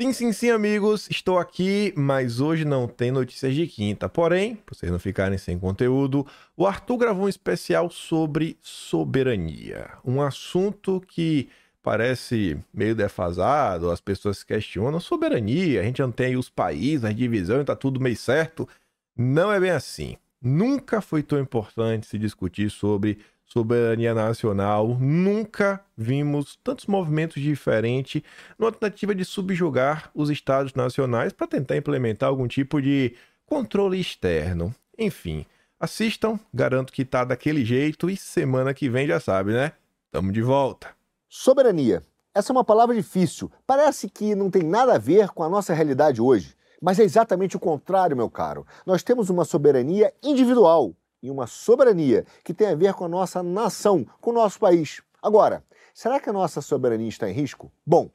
Sim, sim, sim, amigos, estou aqui, mas hoje não tem notícias de quinta. Porém, para vocês não ficarem sem conteúdo, o Arthur gravou um especial sobre soberania. Um assunto que parece meio defasado, as pessoas questionam soberania, a gente não tem os países, a divisão, está tudo meio certo. Não é bem assim. Nunca foi tão importante se discutir sobre soberania nacional. Nunca vimos tantos movimentos diferentes numa tentativa de subjugar os estados nacionais para tentar implementar algum tipo de controle externo. Enfim, assistam, garanto que tá daquele jeito e semana que vem já sabe, né? Tamo de volta. Soberania. Essa é uma palavra difícil. Parece que não tem nada a ver com a nossa realidade hoje. Mas é exatamente o contrário, meu caro. Nós temos uma soberania individual e uma soberania que tem a ver com a nossa nação, com o nosso país. Agora, será que a nossa soberania está em risco? Bom,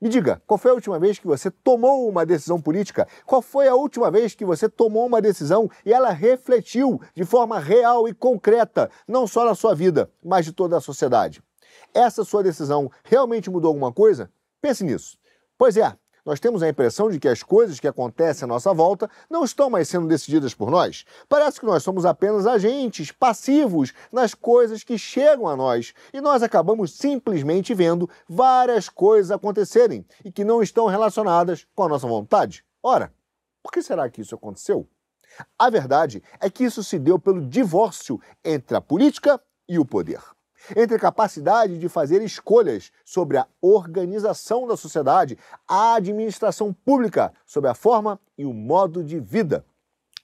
me diga, qual foi a última vez que você tomou uma decisão política? Qual foi a última vez que você tomou uma decisão e ela refletiu de forma real e concreta, não só na sua vida, mas de toda a sociedade? Essa sua decisão realmente mudou alguma coisa? Pense nisso. Pois é, nós temos a impressão de que as coisas que acontecem à nossa volta não estão mais sendo decididas por nós. Parece que nós somos apenas agentes passivos nas coisas que chegam a nós e nós acabamos simplesmente vendo várias coisas acontecerem e que não estão relacionadas com a nossa vontade. Ora, por que será que isso aconteceu? A verdade é que isso se deu pelo divórcio entre a política e o poder entre a capacidade de fazer escolhas sobre a organização da sociedade, a administração pública sobre a forma e o modo de vida.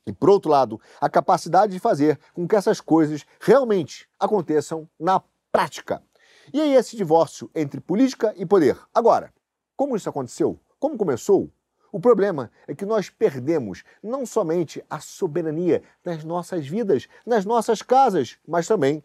E, por outro lado, a capacidade de fazer com que essas coisas realmente aconteçam na prática. E aí, esse divórcio entre política e poder. Agora, como isso aconteceu? Como começou? O problema é que nós perdemos não somente a soberania nas nossas vidas, nas nossas casas, mas também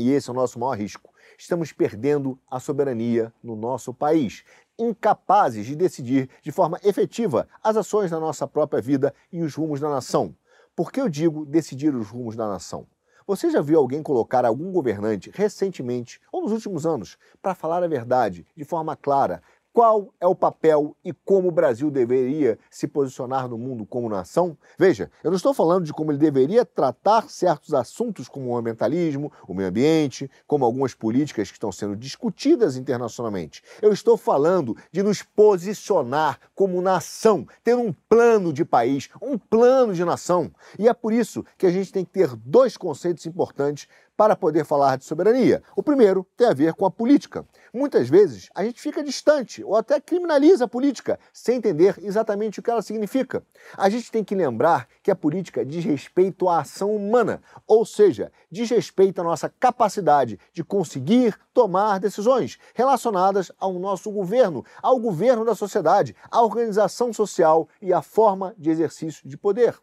e esse é o nosso maior risco. Estamos perdendo a soberania no nosso país, incapazes de decidir de forma efetiva as ações da nossa própria vida e os rumos da nação. Por que eu digo decidir os rumos da nação? Você já viu alguém colocar algum governante recentemente ou nos últimos anos para falar a verdade de forma clara, qual é o papel e como o Brasil deveria se posicionar no mundo como nação? Veja, eu não estou falando de como ele deveria tratar certos assuntos como o ambientalismo, o meio ambiente, como algumas políticas que estão sendo discutidas internacionalmente. Eu estou falando de nos posicionar como nação, ter um plano de país, um plano de nação. E é por isso que a gente tem que ter dois conceitos importantes para poder falar de soberania. O primeiro tem a ver com a política. Muitas vezes a gente fica distante ou até criminaliza a política sem entender exatamente o que ela significa. A gente tem que lembrar que a política diz respeito à ação humana, ou seja, diz respeito à nossa capacidade de conseguir tomar decisões relacionadas ao nosso governo, ao governo da sociedade, à organização social e à forma de exercício de poder.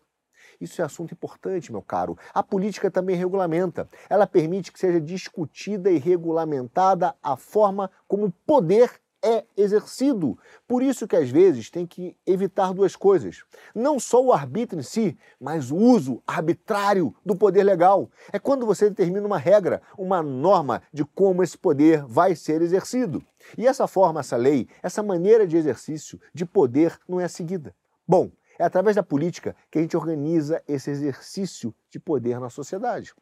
Isso é assunto importante, meu caro. A política também regulamenta. Ela permite que seja discutida e regulamentada a forma como o poder é exercido. Por isso que às vezes tem que evitar duas coisas. Não só o arbítrio em si, mas o uso arbitrário do poder legal. É quando você determina uma regra, uma norma de como esse poder vai ser exercido. E essa forma, essa lei, essa maneira de exercício de poder não é seguida. Bom, é através da política que a gente organiza esse exercício de poder na sociedade.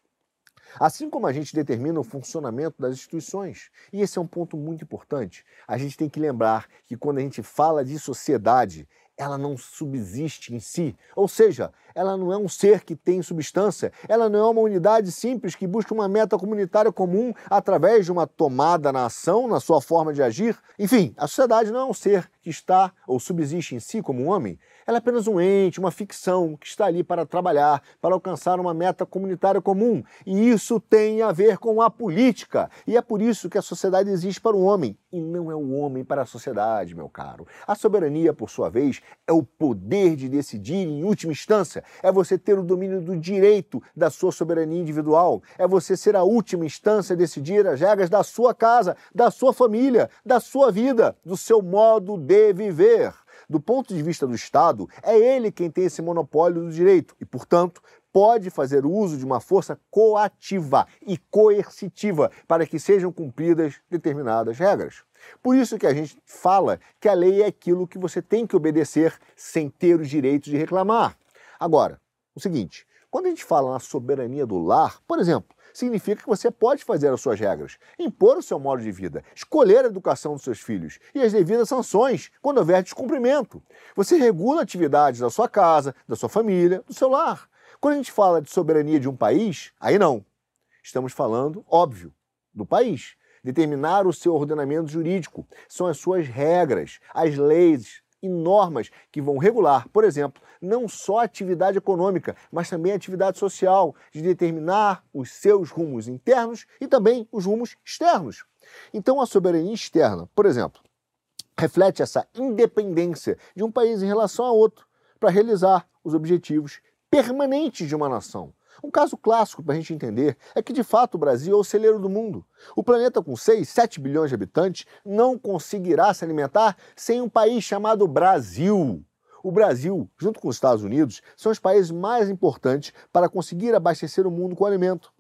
Assim como a gente determina o funcionamento das instituições. E esse é um ponto muito importante. A gente tem que lembrar que quando a gente fala de sociedade, ela não subsiste em si. Ou seja, ela não é um ser que tem substância, ela não é uma unidade simples que busca uma meta comunitária comum através de uma tomada na ação, na sua forma de agir. Enfim, a sociedade não é um ser que está ou subsiste em si como um homem, ela é apenas um ente, uma ficção que está ali para trabalhar, para alcançar uma meta comunitária comum. E isso tem a ver com a política. E é por isso que a sociedade existe para o homem e não é o homem para a sociedade, meu caro. A soberania, por sua vez, é o poder de decidir em última instância. É você ter o domínio do direito da sua soberania individual. É você ser a última instância a decidir as regras da sua casa, da sua família, da sua vida, do seu modo de viver do ponto de vista do Estado, é ele quem tem esse monopólio do direito e, portanto, pode fazer uso de uma força coativa e coercitiva para que sejam cumpridas determinadas regras. Por isso que a gente fala que a lei é aquilo que você tem que obedecer sem ter o direito de reclamar. Agora, o seguinte, quando a gente fala na soberania do lar, por exemplo, significa que você pode fazer as suas regras, impor o seu modo de vida, escolher a educação dos seus filhos e as devidas sanções quando houver descumprimento. Você regula atividades da sua casa, da sua família, do seu lar. Quando a gente fala de soberania de um país, aí não. Estamos falando, óbvio, do país. Determinar o seu ordenamento jurídico são as suas regras, as leis, e normas que vão regular, por exemplo, não só a atividade econômica, mas também a atividade social, de determinar os seus rumos internos e também os rumos externos. Então, a soberania externa, por exemplo, reflete essa independência de um país em relação a outro para realizar os objetivos permanentes de uma nação. Um caso clássico para a gente entender é que, de fato, o Brasil é o celeiro do mundo. O planeta com 6, 7 bilhões de habitantes não conseguirá se alimentar sem um país chamado Brasil. O Brasil, junto com os Estados Unidos, são os países mais importantes para conseguir abastecer o mundo com alimento.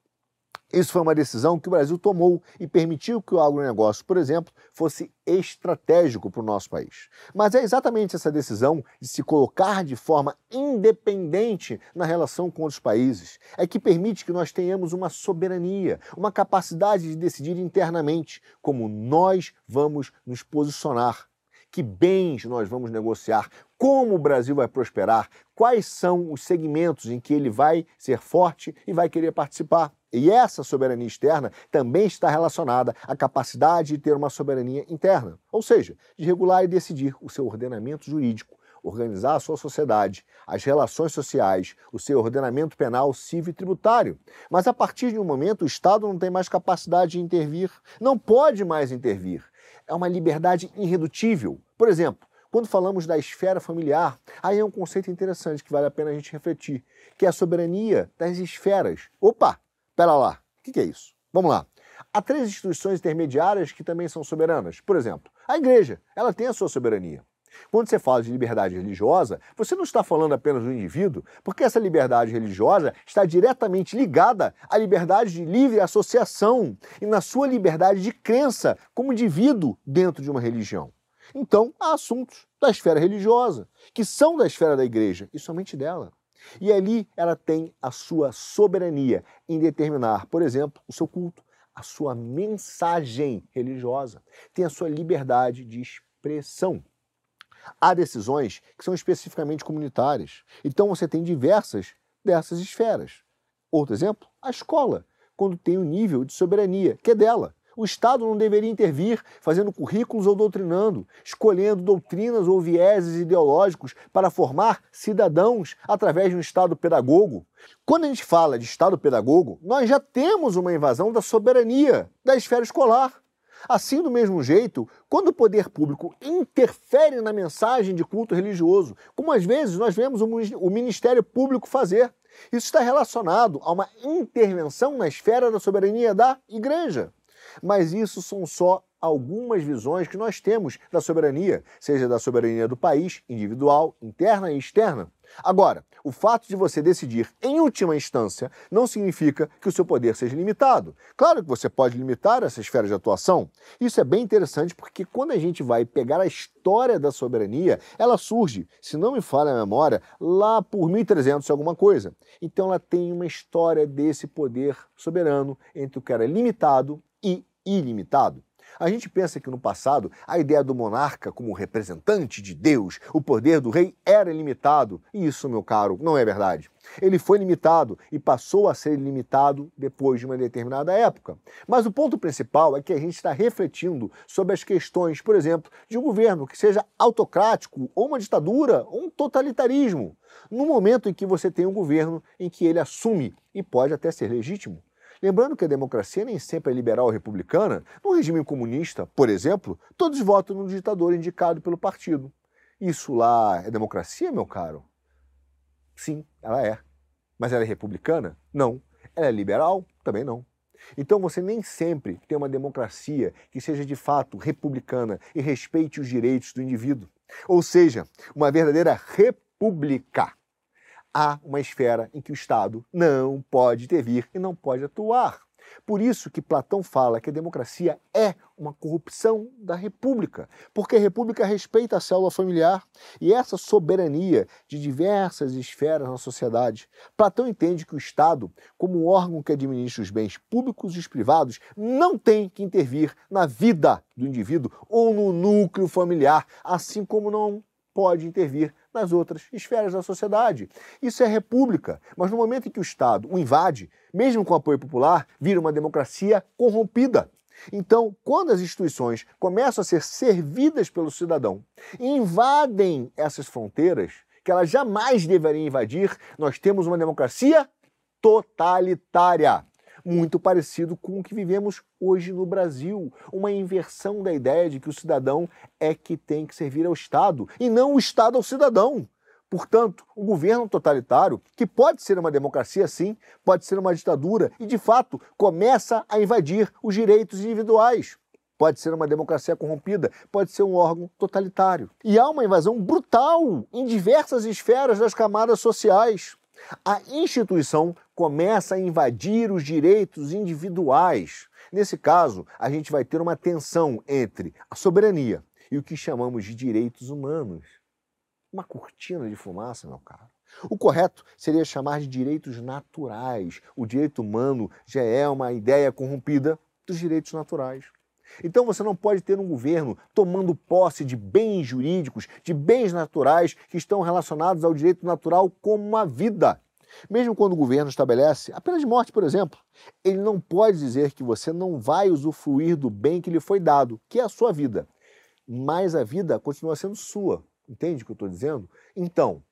Isso foi uma decisão que o Brasil tomou e permitiu que o agronegócio, por exemplo, fosse estratégico para o nosso país. Mas é exatamente essa decisão de se colocar de forma independente na relação com outros países é que permite que nós tenhamos uma soberania, uma capacidade de decidir internamente como nós vamos nos posicionar que bens nós vamos negociar, como o Brasil vai prosperar, quais são os segmentos em que ele vai ser forte e vai querer participar. E essa soberania externa também está relacionada à capacidade de ter uma soberania interna, ou seja, de regular e decidir o seu ordenamento jurídico, organizar a sua sociedade, as relações sociais, o seu ordenamento penal, civil e tributário. Mas a partir de um momento, o Estado não tem mais capacidade de intervir, não pode mais intervir. É uma liberdade irredutível. Por exemplo, quando falamos da esfera familiar, aí é um conceito interessante que vale a pena a gente refletir, que é a soberania das esferas. Opa, Pera lá, o que, que é isso? Vamos lá. Há três instituições intermediárias que também são soberanas. Por exemplo, a igreja, ela tem a sua soberania. Quando você fala de liberdade religiosa, você não está falando apenas do indivíduo, porque essa liberdade religiosa está diretamente ligada à liberdade de livre associação e na sua liberdade de crença como indivíduo dentro de uma religião. Então, há assuntos da esfera religiosa, que são da esfera da igreja e somente dela. E ali ela tem a sua soberania em determinar, por exemplo, o seu culto, a sua mensagem religiosa, tem a sua liberdade de expressão. Há decisões que são especificamente comunitárias. Então você tem diversas dessas esferas. Outro exemplo, a escola, quando tem o um nível de soberania, que é dela. O Estado não deveria intervir fazendo currículos ou doutrinando, escolhendo doutrinas ou vieses ideológicos para formar cidadãos através de um Estado pedagogo. Quando a gente fala de Estado pedagogo, nós já temos uma invasão da soberania da esfera escolar. Assim, do mesmo jeito, quando o poder público interfere na mensagem de culto religioso, como às vezes nós vemos o Ministério Público fazer, isso está relacionado a uma intervenção na esfera da soberania da igreja. Mas isso são só algumas visões que nós temos da soberania, seja da soberania do país, individual, interna e externa. Agora, o fato de você decidir em última instância não significa que o seu poder seja limitado. Claro que você pode limitar essa esfera de atuação. Isso é bem interessante porque quando a gente vai pegar a história da soberania, ela surge, se não me falha a memória, lá por 1300 alguma coisa. Então ela tem uma história desse poder soberano entre o que era limitado e ilimitado. A gente pensa que no passado a ideia do monarca como representante de Deus, o poder do rei era ilimitado. E isso, meu caro, não é verdade. Ele foi limitado e passou a ser limitado depois de uma determinada época. Mas o ponto principal é que a gente está refletindo sobre as questões, por exemplo, de um governo que seja autocrático, ou uma ditadura, ou um totalitarismo. No momento em que você tem um governo em que ele assume e pode até ser legítimo Lembrando que a democracia nem sempre é liberal ou republicana, no regime comunista, por exemplo, todos votam no ditador indicado pelo partido. Isso lá é democracia, meu caro? Sim, ela é. Mas ela é republicana? Não. Ela é liberal? Também não. Então você nem sempre tem uma democracia que seja de fato republicana e respeite os direitos do indivíduo. Ou seja, uma verdadeira república há uma esfera em que o Estado não pode intervir e não pode atuar. Por isso que Platão fala que a democracia é uma corrupção da república, porque a república respeita a célula familiar e essa soberania de diversas esferas na sociedade. Platão entende que o Estado, como um órgão que administra os bens públicos e os privados, não tem que intervir na vida do indivíduo ou no núcleo familiar, assim como não pode intervir nas outras esferas da sociedade. Isso é república, mas no momento em que o Estado o invade, mesmo com apoio popular, vira uma democracia corrompida. Então, quando as instituições começam a ser servidas pelo cidadão e invadem essas fronteiras, que elas jamais deveriam invadir, nós temos uma democracia totalitária muito parecido com o que vivemos hoje no Brasil. Uma inversão da ideia de que o cidadão é que tem que servir ao Estado e não o Estado ao cidadão. Portanto, um governo totalitário, que pode ser uma democracia sim, pode ser uma ditadura e, de fato, começa a invadir os direitos individuais. Pode ser uma democracia corrompida, pode ser um órgão totalitário. E há uma invasão brutal em diversas esferas das camadas sociais. A instituição começa a invadir os direitos individuais. Nesse caso, a gente vai ter uma tensão entre a soberania e o que chamamos de direitos humanos. Uma cortina de fumaça, meu caro. O correto seria chamar de direitos naturais. O direito humano já é uma ideia corrompida dos direitos naturais. Então você não pode ter um governo tomando posse de bens jurídicos, de bens naturais que estão relacionados ao direito natural como a vida. Mesmo quando o governo estabelece a pena de morte, por exemplo, ele não pode dizer que você não vai usufruir do bem que lhe foi dado, que é a sua vida. Mas a vida continua sendo sua. Entende o que eu estou dizendo? Então,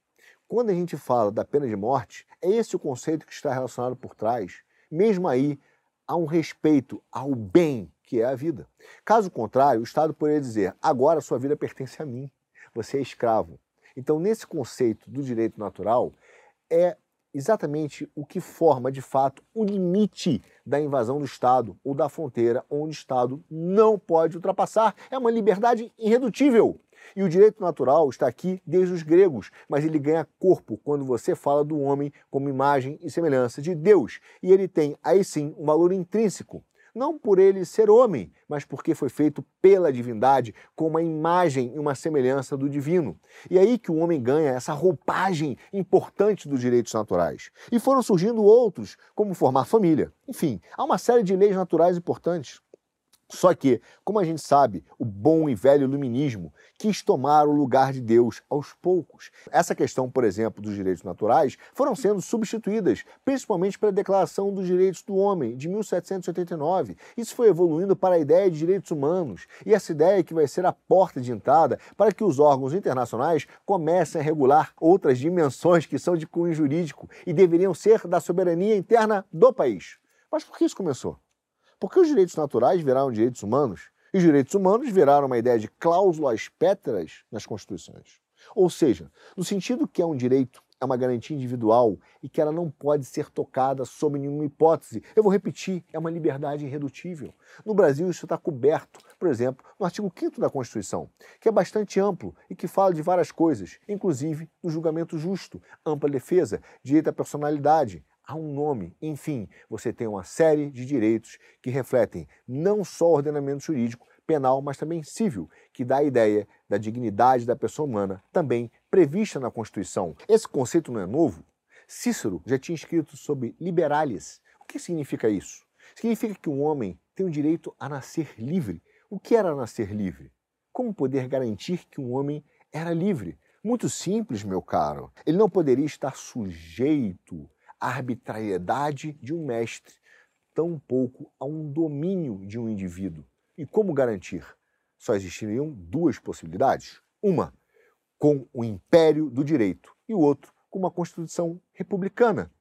quando a gente fala da pena de morte, é esse o conceito que está relacionado por trás. Mesmo aí, há um respeito ao bem que é a vida. Caso contrário, o Estado poderia dizer: agora sua vida pertence a mim, você é escravo. Então, nesse conceito do direito natural, é exatamente o que forma de fato o limite da invasão do Estado ou da fronteira onde o Estado não pode ultrapassar. É uma liberdade irredutível. E o direito natural está aqui desde os gregos, mas ele ganha corpo quando você fala do homem como imagem e semelhança de Deus. E ele tem, aí sim, um valor intrínseco não por ele ser homem, mas porque foi feito pela divindade, com uma imagem e uma semelhança do divino. E é aí que o homem ganha essa roupagem importante dos direitos naturais. E foram surgindo outros, como formar família. Enfim, há uma série de leis naturais importantes. Só que, como a gente sabe, o bom e velho iluminismo quis tomar o lugar de Deus aos poucos. Essa questão, por exemplo, dos direitos naturais foram sendo substituídas, principalmente pela Declaração dos Direitos do Homem, de 1789. Isso foi evoluindo para a ideia de direitos humanos, e essa ideia que vai ser a porta de entrada para que os órgãos internacionais comecem a regular outras dimensões que são de cunho jurídico e deveriam ser da soberania interna do país. Mas por que isso começou? Porque os direitos naturais viraram direitos humanos e os direitos humanos viraram uma ideia de cláusulas pétreas nas constituições. Ou seja, no sentido que é um direito, é uma garantia individual e que ela não pode ser tocada sob nenhuma hipótese. Eu vou repetir, é uma liberdade irredutível. No Brasil, isso está coberto, por exemplo, no artigo 5 da Constituição, que é bastante amplo e que fala de várias coisas, inclusive do julgamento justo, ampla defesa, direito à personalidade, há um nome. Enfim, você tem uma série de direitos que refletem não só o ordenamento jurídico, penal, mas também civil, que dá a ideia da dignidade da pessoa humana, também prevista na Constituição. Esse conceito não é novo. Cícero já tinha escrito sobre liberalis. O que significa isso? Significa que um homem tem o direito a nascer livre. O que era nascer livre? Como poder garantir que um homem era livre? Muito simples, meu caro. Ele não poderia estar sujeito arbitrariedade de um mestre, tampouco a um domínio de um indivíduo. E como garantir? Só existiriam duas possibilidades. Uma, com o império do direito, e o outro, com uma constituição republicana.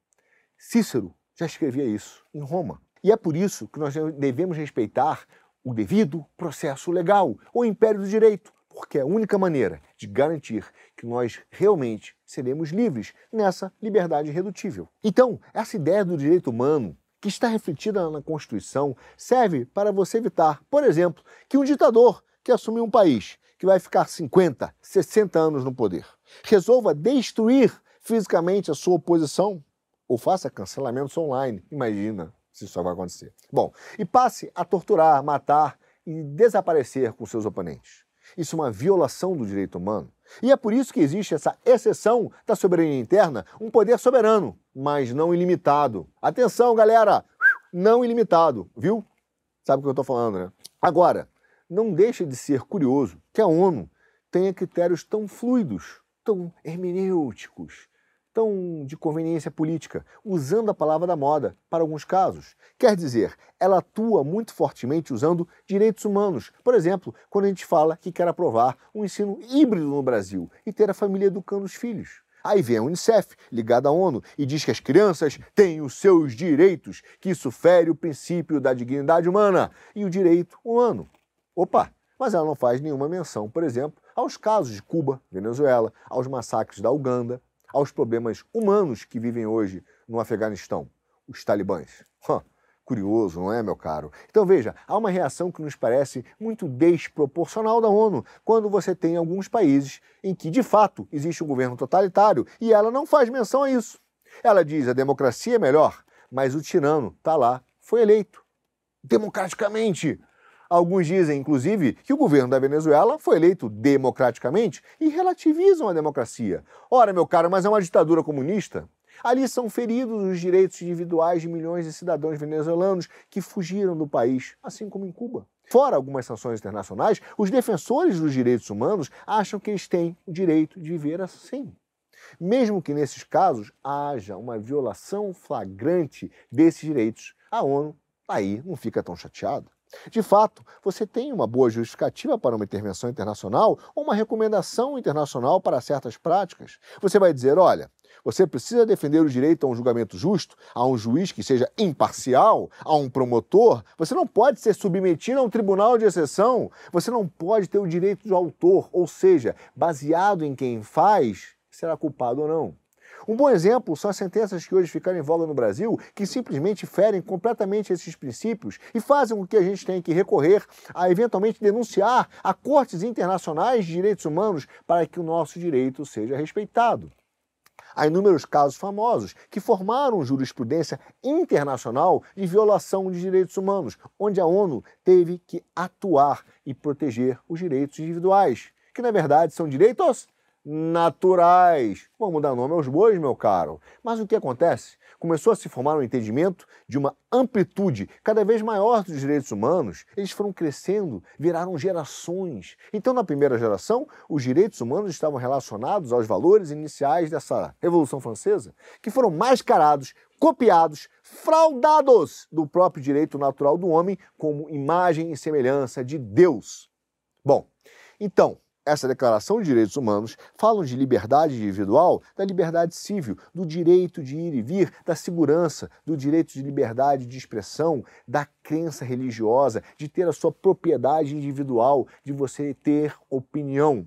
Cícero já escrevia isso em Roma. E é por isso que nós devemos respeitar o devido processo legal, o império do direito, porque é a única maneira de garantir que nós realmente seremos livres nessa liberdade irredutível. Então, essa ideia do direito humano que está refletida na Constituição serve para você evitar, por exemplo, que um ditador que assume um país que vai ficar 50, 60 anos no poder resolva destruir fisicamente a sua oposição ou faça cancelamentos online. Imagina se isso vai acontecer. Bom, e passe a torturar, matar e desaparecer com seus oponentes. Isso é uma violação do direito humano. E é por isso que existe essa exceção da soberania interna, um poder soberano, mas não ilimitado. Atenção, galera! Não ilimitado, viu? Sabe o que eu estou falando, né? Agora, não deixa de ser curioso que a ONU tenha critérios tão fluidos, tão hermenêuticos, tão de conveniência política, usando a palavra da moda para alguns casos. Quer dizer, ela atua muito fortemente usando direitos humanos. Por exemplo, quando a gente fala que quer aprovar um ensino híbrido no Brasil e ter a família educando os filhos. Aí vem a Unicef, ligada à ONU, e diz que as crianças têm os seus direitos, que isso fere o princípio da dignidade humana e o direito humano. Opa! Mas ela não faz nenhuma menção, por exemplo, aos casos de Cuba, Venezuela, aos massacres da Uganda, aos problemas humanos que vivem hoje no Afeganistão, os talibãs. curioso, não é, meu caro? Então veja, há uma reação que nos parece muito desproporcional da ONU quando você tem alguns países em que, de fato, existe um governo totalitário e ela não faz menção a isso. Ela diz a democracia é melhor, mas o tirano está lá, foi eleito democraticamente. Alguns dizem, inclusive, que o governo da Venezuela foi eleito democraticamente e relativizam a democracia. Ora, meu caro, mas é uma ditadura comunista? Ali são feridos os direitos individuais de milhões de cidadãos venezuelanos que fugiram do país, assim como em Cuba. Fora algumas sanções internacionais, os defensores dos direitos humanos acham que eles têm o direito de viver assim. Mesmo que nesses casos haja uma violação flagrante desses direitos, a ONU aí não fica tão chateada. De fato, você tem uma boa justificativa para uma intervenção internacional ou uma recomendação internacional para certas práticas. Você vai dizer: olha, você precisa defender o direito a um julgamento justo, a um juiz que seja imparcial, a um promotor. Você não pode ser submetido a um tribunal de exceção. Você não pode ter o direito do autor, ou seja, baseado em quem faz, será culpado ou não. Um bom exemplo são as sentenças que hoje ficaram em voga no Brasil, que simplesmente ferem completamente esses princípios e fazem com que a gente tenha que recorrer a eventualmente denunciar a cortes internacionais de direitos humanos para que o nosso direito seja respeitado. Há inúmeros casos famosos que formaram jurisprudência internacional de violação de direitos humanos, onde a ONU teve que atuar e proteger os direitos individuais, que na verdade são direitos naturais. Vamos dar nome aos bois, meu caro. Mas o que acontece? Começou a se formar um entendimento de uma amplitude cada vez maior dos direitos humanos. Eles foram crescendo, viraram gerações. Então, na primeira geração, os direitos humanos estavam relacionados aos valores iniciais dessa Revolução Francesa, que foram mascarados, copiados, fraudados do próprio direito natural do homem como imagem e semelhança de Deus. Bom, então, essa Declaração de Direitos Humanos fala de liberdade individual, da liberdade civil, do direito de ir e vir, da segurança, do direito de liberdade de expressão, da crença religiosa, de ter a sua propriedade individual, de você ter opinião.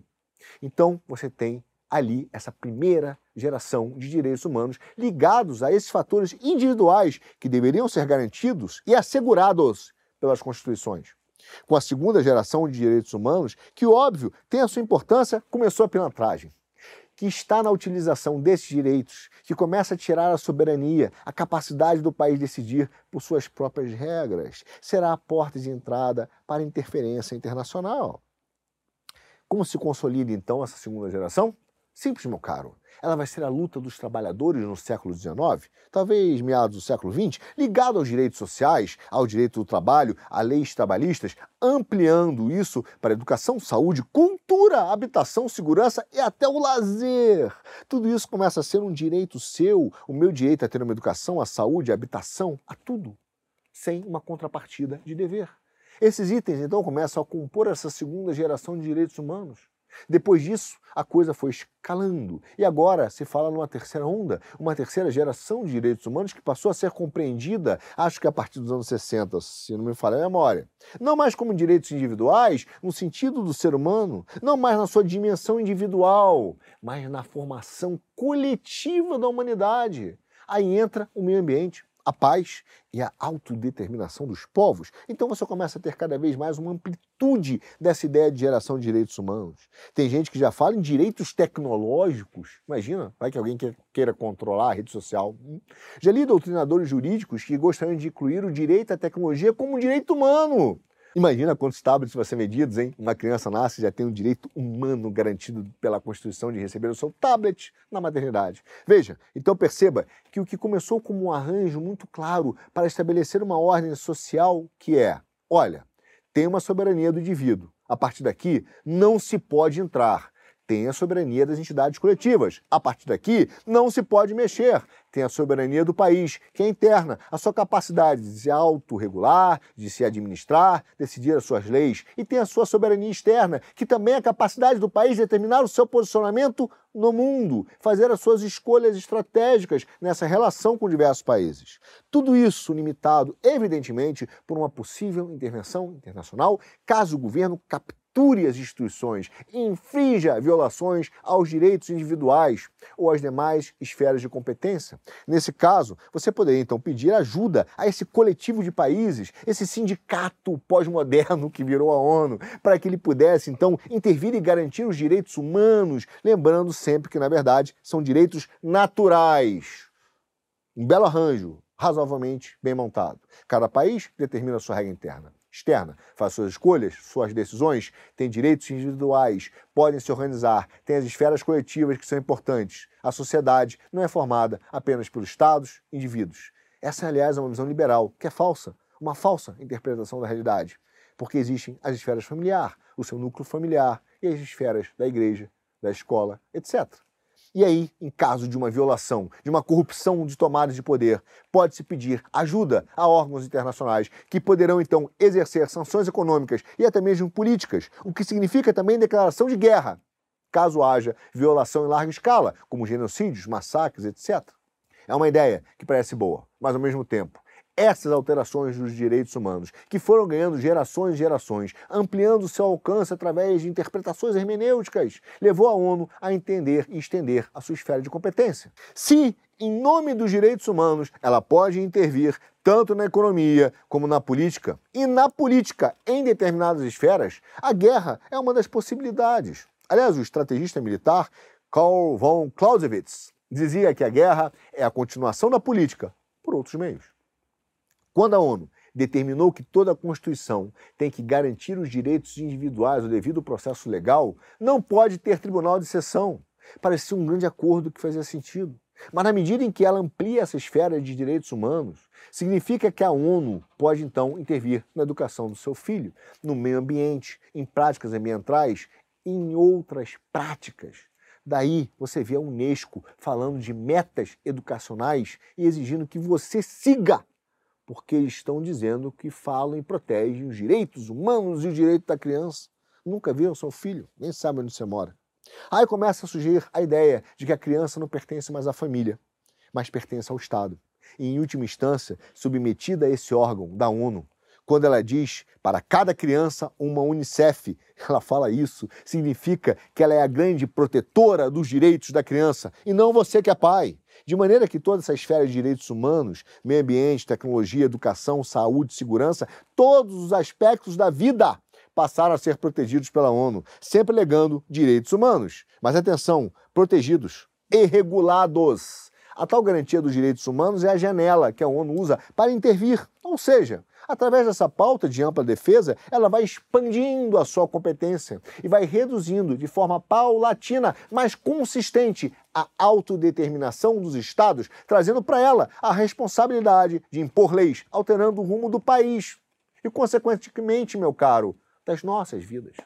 Então, você tem ali essa primeira geração de direitos humanos ligados a esses fatores individuais que deveriam ser garantidos e assegurados pelas constituições com a segunda geração de direitos humanos, que, óbvio, tem a sua importância, começou a pilantragem. Que está na utilização desses direitos, que começa a tirar a soberania, a capacidade do país decidir por suas próprias regras, será a porta de entrada para interferência internacional. Como se consolida então essa segunda geração? Simples, meu caro ela vai ser a luta dos trabalhadores no século XIX, talvez meados do século XX, ligado aos direitos sociais, ao direito do trabalho, a leis trabalhistas, ampliando isso para educação, saúde, cultura, habitação, segurança e até o lazer. Tudo isso começa a ser um direito seu, o meu direito a ter uma educação, a saúde, a habitação, a tudo, sem uma contrapartida de dever. Esses itens então começam a compor essa segunda geração de direitos humanos. Depois disso, a coisa foi escalando e agora se fala numa terceira onda, uma terceira geração de direitos humanos que passou a ser compreendida, acho que a partir dos anos 60, se não me falha a memória. Não mais como direitos individuais, no sentido do ser humano, não mais na sua dimensão individual, mas na formação coletiva da humanidade. Aí entra o meio ambiente, a paz e a autodeterminação dos povos. Então você começa a ter cada vez mais uma amplitude dessa ideia de geração de direitos humanos. Tem gente que já fala em direitos tecnológicos. Imagina, vai que alguém queira controlar a rede social. Já li doutrinadores jurídicos que gostariam de incluir o direito à tecnologia como um direito humano. Imagina quantos tablets vão ser medidos, hein? Uma criança nasce e já tem um direito humano garantido pela Constituição de receber o seu tablet na maternidade. Veja, então perceba que o que começou como um arranjo muito claro para estabelecer uma ordem social que é, olha, tem uma soberania do indivíduo. A partir daqui, não se pode entrar tem a soberania das entidades coletivas. A partir daqui, não se pode mexer. Tem a soberania do país, que é interna, a sua capacidade de se autorregular, de se administrar, decidir as suas leis. E tem a sua soberania externa, que também é a capacidade do país de determinar o seu posicionamento no mundo, fazer as suas escolhas estratégicas nessa relação com diversos países. Tudo isso limitado, evidentemente, por uma possível intervenção internacional, caso o governo capture capture as instituições infrinja violações aos direitos individuais ou às demais esferas de competência. Nesse caso, você poderia então pedir ajuda a esse coletivo de países, esse sindicato pós-moderno que virou a ONU, para que ele pudesse então intervir e garantir os direitos humanos, lembrando sempre que, na verdade, são direitos naturais. Um belo arranjo, razoavelmente bem montado. Cada país determina a sua regra interna externa, faz suas escolhas, suas decisões, tem direitos individuais, podem se organizar, tem as esferas coletivas que são importantes. A sociedade não é formada apenas pelos Estados, indivíduos. Essa, aliás, é uma visão liberal, que é falsa, uma falsa interpretação da realidade, porque existem as esferas familiar, o seu núcleo familiar e as esferas da igreja, da escola, etc. E aí, em caso de uma violação, de uma corrupção de tomadas de poder, pode-se pedir ajuda a órgãos internacionais que poderão então exercer sanções econômicas e até mesmo políticas, o que significa também declaração de guerra, caso haja violação em larga escala, como genocídios, massacres, etc. É uma ideia que parece boa, mas ao mesmo tempo essas alterações dos direitos humanos, que foram ganhando gerações e gerações, ampliando seu alcance através de interpretações hermenêuticas, levou a ONU a entender e estender a sua esfera de competência. Se, em nome dos direitos humanos, ela pode intervir tanto na economia como na política, e na política em determinadas esferas, a guerra é uma das possibilidades. Aliás, o estrategista militar Karl von Clausewitz dizia que a guerra é a continuação da política por outros meios. Quando a ONU determinou que toda a Constituição tem que garantir os direitos individuais o devido processo legal, não pode ter tribunal de exceção. Parecia um grande acordo que fazia sentido. Mas na medida em que ela amplia essa esfera de direitos humanos, significa que a ONU pode então intervir na educação do seu filho, no meio ambiente, em práticas ambientais em outras práticas. Daí você vê a Unesco falando de metas educacionais e exigindo que você siga porque estão dizendo que falam e protegem os direitos humanos e o direito da criança. Nunca viram seu filho, nem sabem onde você mora. Aí começa a surgir a ideia de que a criança não pertence mais à família, mas pertence ao Estado. E, em última instância, submetida a esse órgão da ONU, quando ela diz para cada criança uma Unicef, ela fala isso, significa que ela é a grande protetora dos direitos da criança e não você que é pai. De maneira que toda essa esfera de direitos humanos, meio ambiente, tecnologia, educação, saúde, segurança, todos os aspectos da vida passaram a ser protegidos pela ONU, sempre legando direitos humanos. Mas atenção, protegidos e regulados. A tal garantia dos direitos humanos é a janela que a ONU usa para intervir, ou seja, Através dessa pauta de ampla defesa, ela vai expandindo a sua competência e vai reduzindo de forma paulatina, mas consistente, a autodeterminação dos estados, trazendo para ela a responsabilidade de impor leis, alterando o rumo do país e, consequentemente, meu caro, das nossas vidas.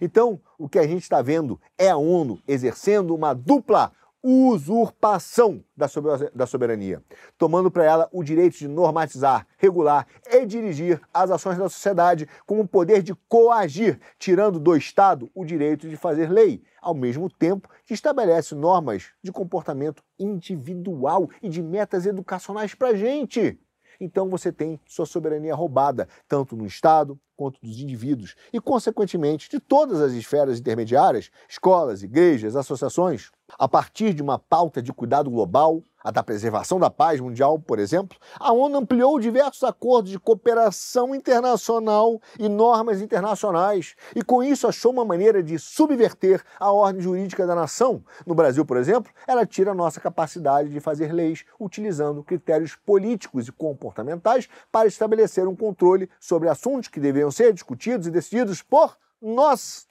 Então, o que a gente está vendo é a ONU exercendo uma dupla usurpação da soberania, tomando para ela o direito de normatizar, regular e dirigir as ações da sociedade com o poder de coagir, tirando do Estado o direito de fazer lei, ao mesmo tempo que estabelece normas de comportamento individual e de metas educacionais para a gente. Então você tem sua soberania roubada, tanto no Estado quanto dos indivíduos, e, consequentemente, de todas as esferas intermediárias, escolas, igrejas, associações. A partir de uma pauta de cuidado global, a da preservação da paz mundial, por exemplo, a ONU ampliou diversos acordos de cooperação internacional e normas internacionais, e com isso achou uma maneira de subverter a ordem jurídica da nação. No Brasil, por exemplo, ela tira a nossa capacidade de fazer leis utilizando critérios políticos e comportamentais para estabelecer um controle sobre assuntos que deveriam ser discutidos e decididos por nós.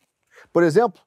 Por exemplo,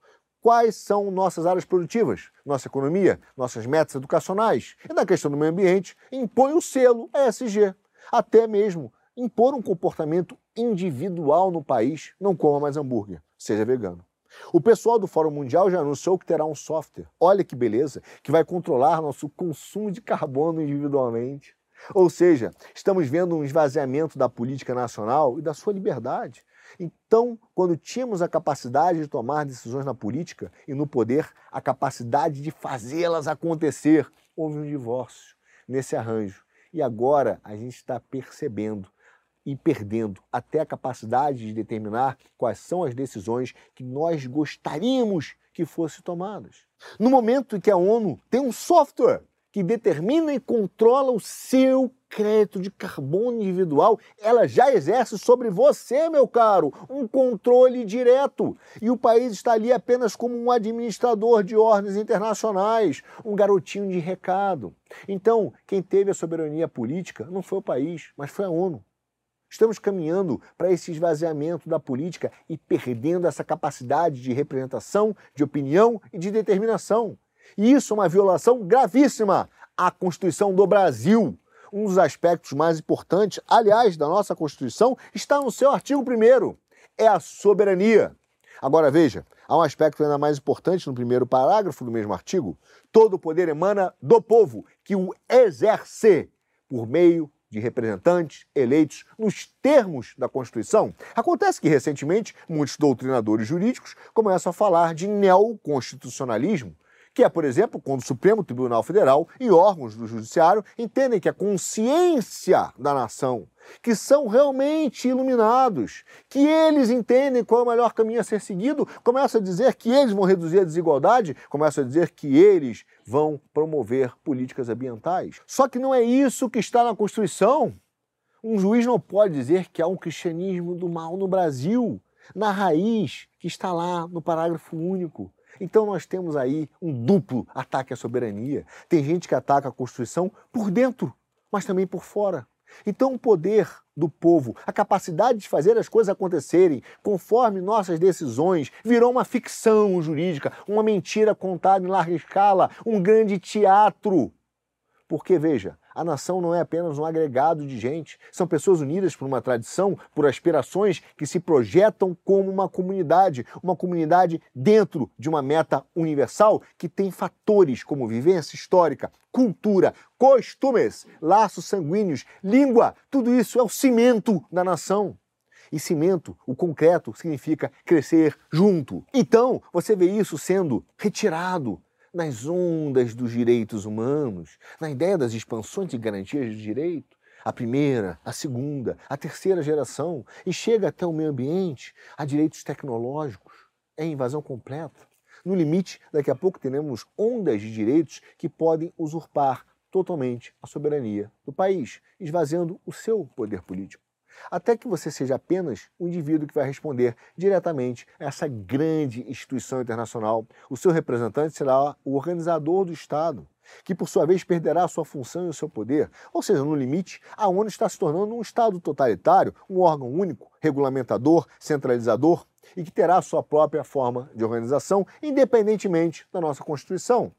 quais são nossas áreas produtivas, nossa economia, nossas metas educacionais. E na questão do meio ambiente, impõe o selo ESG. Até mesmo impor um comportamento individual no país, não coma mais hambúrguer, seja vegano. O pessoal do Fórum Mundial já anunciou que terá um software, olha que beleza, que vai controlar nosso consumo de carbono individualmente. Ou seja, estamos vendo um esvaziamento da política nacional e da sua liberdade. Então, quando tínhamos a capacidade de tomar decisões na política e no poder, a capacidade de fazê-las acontecer, houve um divórcio nesse arranjo. E agora a gente está percebendo e perdendo até a capacidade de determinar quais são as decisões que nós gostaríamos que fossem tomadas. No momento em que a ONU tem um software que determina e controla o seu crédito de carbono individual, ela já exerce sobre você, meu caro, um controle direto. E o país está ali apenas como um administrador de ordens internacionais, um garotinho de recado. Então, quem teve a soberania política não foi o país, mas foi a ONU. Estamos caminhando para esse esvaziamento da política e perdendo essa capacidade de representação, de opinião e de determinação. E isso é uma violação gravíssima à Constituição do Brasil. Um dos aspectos mais importantes, aliás, da nossa Constituição, está no seu artigo 1 é a soberania. Agora veja, há um aspecto ainda mais importante no primeiro parágrafo do mesmo artigo. Todo o poder emana do povo, que o exerce por meio de representantes eleitos nos termos da Constituição. Acontece que, recentemente, muitos doutrinadores jurídicos começam a falar de neoconstitucionalismo, que é, por exemplo, quando o Supremo Tribunal Federal e órgãos do Judiciário entendem que a consciência da nação, que são realmente iluminados, que eles entendem qual é o melhor caminho a ser seguido, começam a dizer que eles vão reduzir a desigualdade, começam a dizer que eles vão promover políticas ambientais. Só que não é isso que está na Constituição. Um juiz não pode dizer que há um cristianismo do mal no Brasil, na raiz que está lá no parágrafo único. Então nós temos aí um duplo ataque à soberania. Tem gente que ataca a Constituição por dentro, mas também por fora. Então o poder do povo, a capacidade de fazer as coisas acontecerem conforme nossas decisões, virou uma ficção jurídica, uma mentira contada em larga escala, um grande teatro. Porque, veja, a nação não é apenas um agregado de gente, são pessoas unidas por uma tradição, por aspirações que se projetam como uma comunidade, uma comunidade dentro de uma meta universal que tem fatores como vivência histórica, cultura, costumes, laços sanguíneos, língua, tudo isso é o cimento da nação. E cimento, o concreto, significa crescer junto. Então, você vê isso sendo retirado nas ondas dos direitos humanos, na ideia das expansões e garantias de direito, a primeira, a segunda, a terceira geração, e chega até o meio ambiente, a direitos tecnológicos. É invasão completa. No limite, daqui a pouco teremos ondas de direitos que podem usurpar totalmente a soberania do país, esvaziando o seu poder político até que você seja apenas um indivíduo que vai responder diretamente a essa grande instituição internacional. O seu representante será o organizador do Estado, que por sua vez perderá a sua função e o seu poder. Ou seja, no limite, a ONU está se tornando um Estado totalitário, um órgão único, regulamentador, centralizador e que terá a sua própria forma de organização, independentemente da nossa Constituição.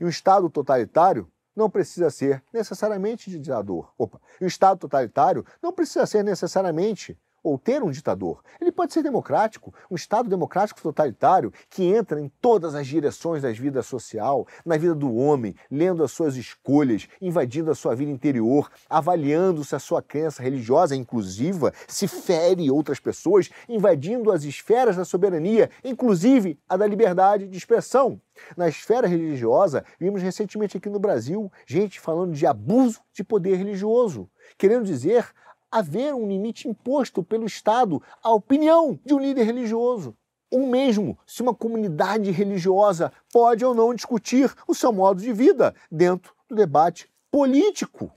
E um Estado totalitário não precisa ser necessariamente ditador. Opa, o Estado totalitário não precisa ser necessariamente ou ter um ditador. Ele pode ser democrático, um Estado democrático totalitário que entra em todas as direções da vida social, na vida do homem, lendo as suas escolhas, invadindo a sua vida interior, avaliando se a sua crença religiosa é inclusiva, se fere outras pessoas, invadindo as esferas da soberania, inclusive a da liberdade de expressão. Na esfera religiosa, vimos recentemente aqui no Brasil gente falando de abuso de poder religioso, querendo dizer haver um limite imposto pelo Estado à opinião de um líder religioso. ou mesmo se uma comunidade religiosa pode ou não discutir o seu modo de vida dentro do debate político.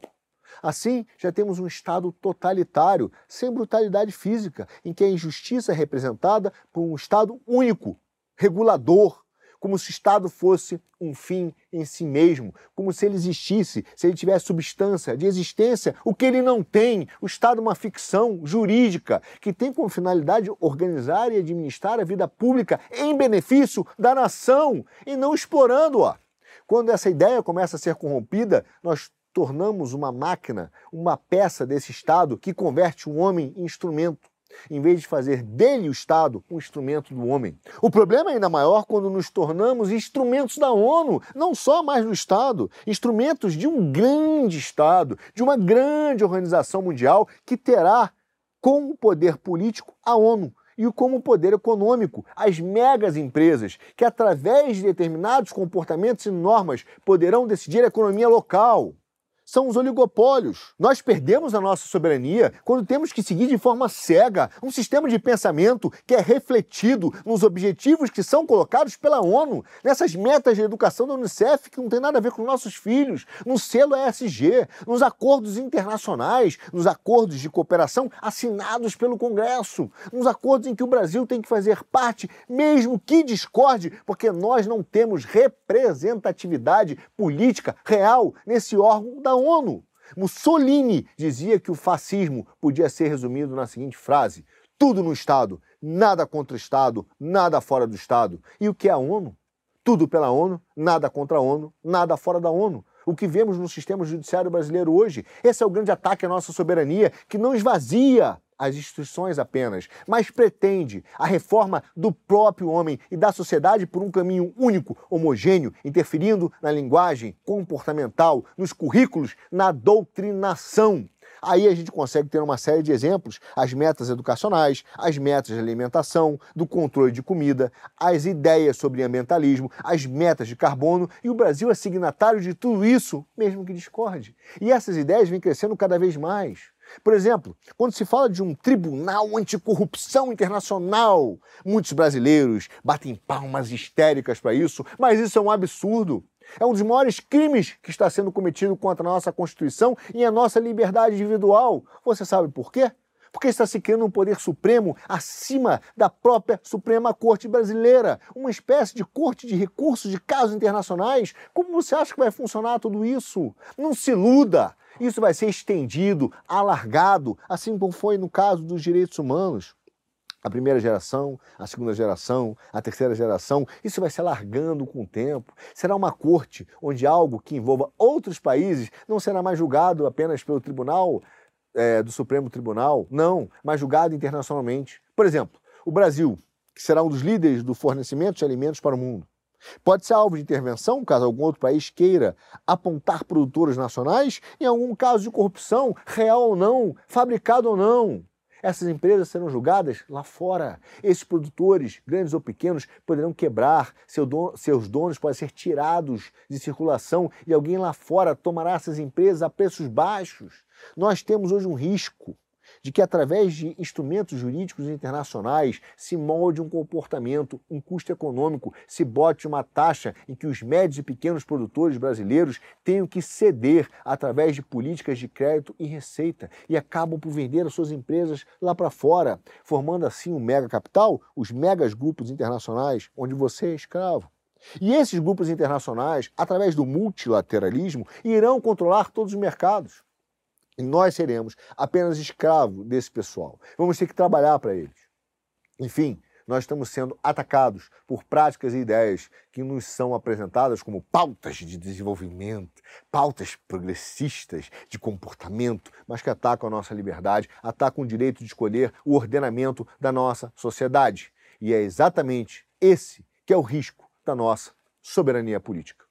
Assim, já temos um Estado totalitário, sem brutalidade física, em que a injustiça é representada por um Estado único, regulador, como se o Estado fosse um fim em si mesmo, como se ele existisse, se ele tivesse substância de existência, o que ele não tem. O Estado é uma ficção jurídica que tem como finalidade organizar e administrar a vida pública em benefício da nação e não explorando-a. Quando essa ideia começa a ser corrompida, nós tornamos uma máquina, uma peça desse Estado que converte um homem em instrumento em vez de fazer dele o Estado um instrumento do homem. O problema é ainda maior quando nos tornamos instrumentos da ONU, não só mais do Estado, instrumentos de um grande Estado, de uma grande organização mundial que terá como poder político a ONU e como poder econômico as megas empresas que através de determinados comportamentos e normas poderão decidir a economia local são os oligopólios. Nós perdemos a nossa soberania quando temos que seguir de forma cega um sistema de pensamento que é refletido nos objetivos que são colocados pela ONU, nessas metas de educação da Unicef que não tem nada a ver com nossos filhos, no selo ESG, nos acordos internacionais, nos acordos de cooperação assinados pelo Congresso, nos acordos em que o Brasil tem que fazer parte, mesmo que discorde, porque nós não temos representatividade política real nesse órgão da ONU. Mussolini dizia que o fascismo podia ser resumido na seguinte frase: tudo no Estado, nada contra o Estado, nada fora do Estado. E o que é a ONU? Tudo pela ONU, nada contra a ONU, nada fora da ONU. O que vemos no sistema judiciário brasileiro hoje, esse é o grande ataque à nossa soberania, que não esvazia as instituições apenas, mas pretende a reforma do próprio homem e da sociedade por um caminho único, homogêneo, interferindo na linguagem comportamental, nos currículos, na doutrinação. Aí a gente consegue ter uma série de exemplos: as metas educacionais, as metas de alimentação, do controle de comida, as ideias sobre ambientalismo, as metas de carbono, e o Brasil é signatário de tudo isso, mesmo que discorde. E essas ideias vêm crescendo cada vez mais. Por exemplo, quando se fala de um tribunal anticorrupção internacional, muitos brasileiros batem palmas histéricas para isso, mas isso é um absurdo. É um dos maiores crimes que está sendo cometido contra a nossa Constituição e a nossa liberdade individual. Você sabe por quê? Porque está se criando um poder supremo acima da própria Suprema Corte Brasileira, uma espécie de corte de recursos de casos internacionais. Como você acha que vai funcionar tudo isso? Não se iluda. Isso vai ser estendido, alargado, assim como foi no caso dos direitos humanos. A primeira geração, a segunda geração, a terceira geração, isso vai se alargando com o tempo. Será uma corte onde algo que envolva outros países não será mais julgado apenas pelo tribunal é, do Supremo Tribunal, não, mas julgado internacionalmente. Por exemplo, o Brasil, que será um dos líderes do fornecimento de alimentos para o mundo. Pode ser alvo de intervenção, caso algum outro país queira apontar produtores nacionais, em algum caso de corrupção, real ou não, fabricado ou não. Essas empresas serão julgadas lá fora. Esses produtores, grandes ou pequenos, poderão quebrar, seu dono, seus donos podem ser tirados de circulação e alguém lá fora tomará essas empresas a preços baixos. Nós temos hoje um risco de que através de instrumentos jurídicos internacionais se molde um comportamento, um custo econômico, se bote uma taxa em que os médios e pequenos produtores brasileiros tenham que ceder através de políticas de crédito e receita e acabam por vender as suas empresas lá para fora, formando assim um mega capital, os megas grupos internacionais onde você é escravo. E esses grupos internacionais, através do multilateralismo, irão controlar todos os mercados. E nós seremos apenas escravos desse pessoal. Vamos ter que trabalhar para eles. Enfim, nós estamos sendo atacados por práticas e ideias que nos são apresentadas como pautas de desenvolvimento, pautas progressistas de comportamento, mas que atacam a nossa liberdade, atacam o direito de escolher o ordenamento da nossa sociedade. E é exatamente esse que é o risco da nossa soberania política.